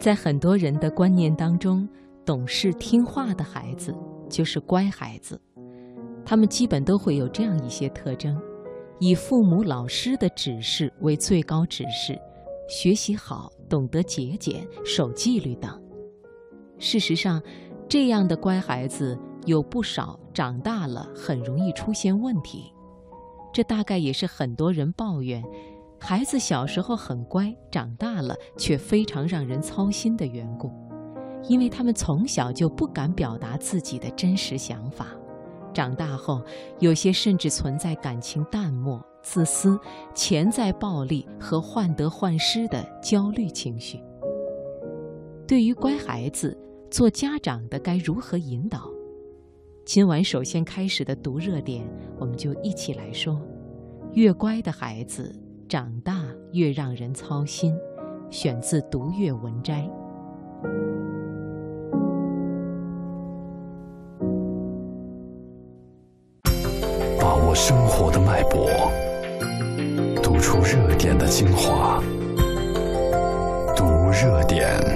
在很多人的观念当中，懂事听话的孩子就是乖孩子。他们基本都会有这样一些特征：以父母、老师的指示为最高指示，学习好，懂得节俭、守纪律等。事实上，这样的乖孩子有不少，长大了很容易出现问题。这大概也是很多人抱怨。孩子小时候很乖，长大了却非常让人操心的缘故，因为他们从小就不敢表达自己的真实想法，长大后有些甚至存在感情淡漠、自私、潜在暴力和患得患失的焦虑情绪。对于乖孩子，做家长的该如何引导？今晚首先开始的读热点，我们就一起来说：越乖的孩子。长大越让人操心，选自《读阅文摘》。把握生活的脉搏，读出热点的精华，读热点。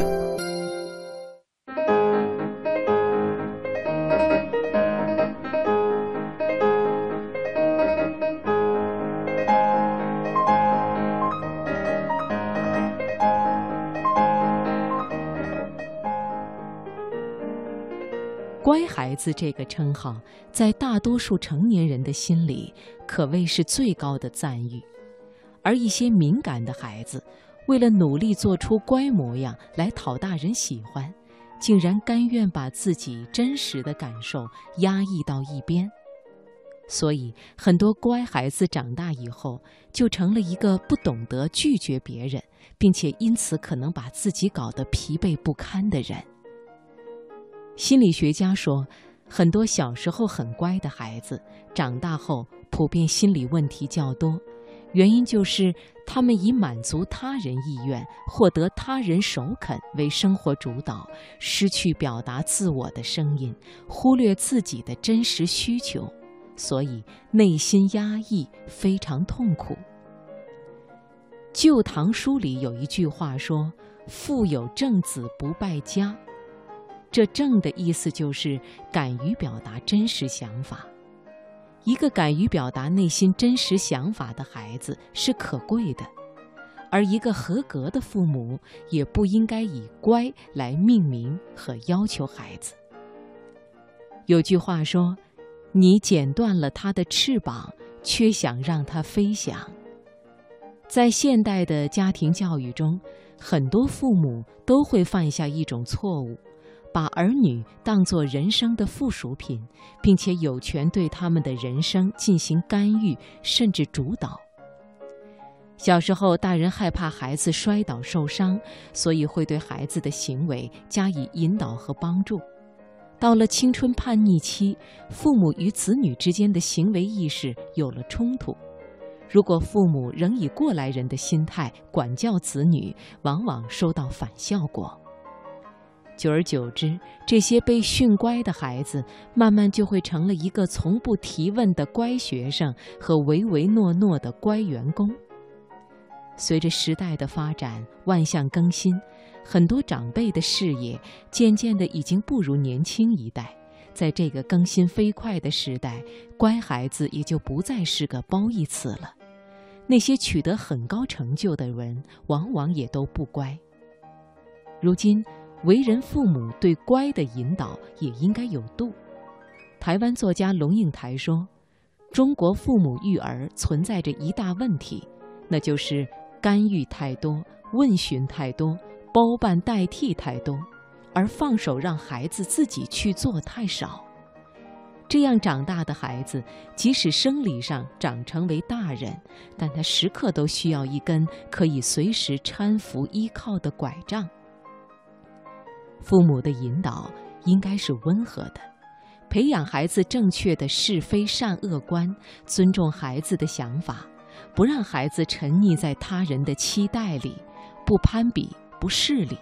乖孩子这个称号，在大多数成年人的心里，可谓是最高的赞誉。而一些敏感的孩子，为了努力做出乖模样来讨大人喜欢，竟然甘愿把自己真实的感受压抑到一边。所以，很多乖孩子长大以后，就成了一个不懂得拒绝别人，并且因此可能把自己搞得疲惫不堪的人。心理学家说，很多小时候很乖的孩子，长大后普遍心理问题较多，原因就是他们以满足他人意愿、获得他人首肯为生活主导，失去表达自我的声音，忽略自己的真实需求，所以内心压抑，非常痛苦。《旧唐书》里有一句话说：“父有正子，不败家。”这正的意思就是敢于表达真实想法。一个敢于表达内心真实想法的孩子是可贵的，而一个合格的父母也不应该以乖来命名和要求孩子。有句话说：“你剪断了他的翅膀，却想让他飞翔。”在现代的家庭教育中，很多父母都会犯下一种错误。把儿女当作人生的附属品，并且有权对他们的人生进行干预甚至主导。小时候，大人害怕孩子摔倒受伤，所以会对孩子的行为加以引导和帮助。到了青春叛逆期，父母与子女之间的行为意识有了冲突。如果父母仍以过来人的心态管教子女，往往收到反效果。久而久之，这些被训乖的孩子，慢慢就会成了一个从不提问的乖学生和唯唯诺诺的乖员工。随着时代的发展，万象更新，很多长辈的视野渐渐的已经不如年轻一代。在这个更新飞快的时代，乖孩子也就不再是个褒义词了。那些取得很高成就的人，往往也都不乖。如今。为人父母对乖的引导也应该有度。台湾作家龙应台说：“中国父母育儿存在着一大问题，那就是干预太多、问询太多、包办代替太多，而放手让孩子自己去做太少。这样长大的孩子，即使生理上长成为大人，但他时刻都需要一根可以随时搀扶依靠的拐杖。”父母的引导应该是温和的，培养孩子正确的是非善恶观，尊重孩子的想法，不让孩子沉溺在他人的期待里，不攀比，不势利，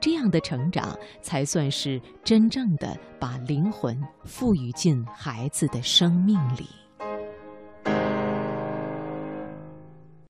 这样的成长才算是真正的把灵魂赋予进孩子的生命里。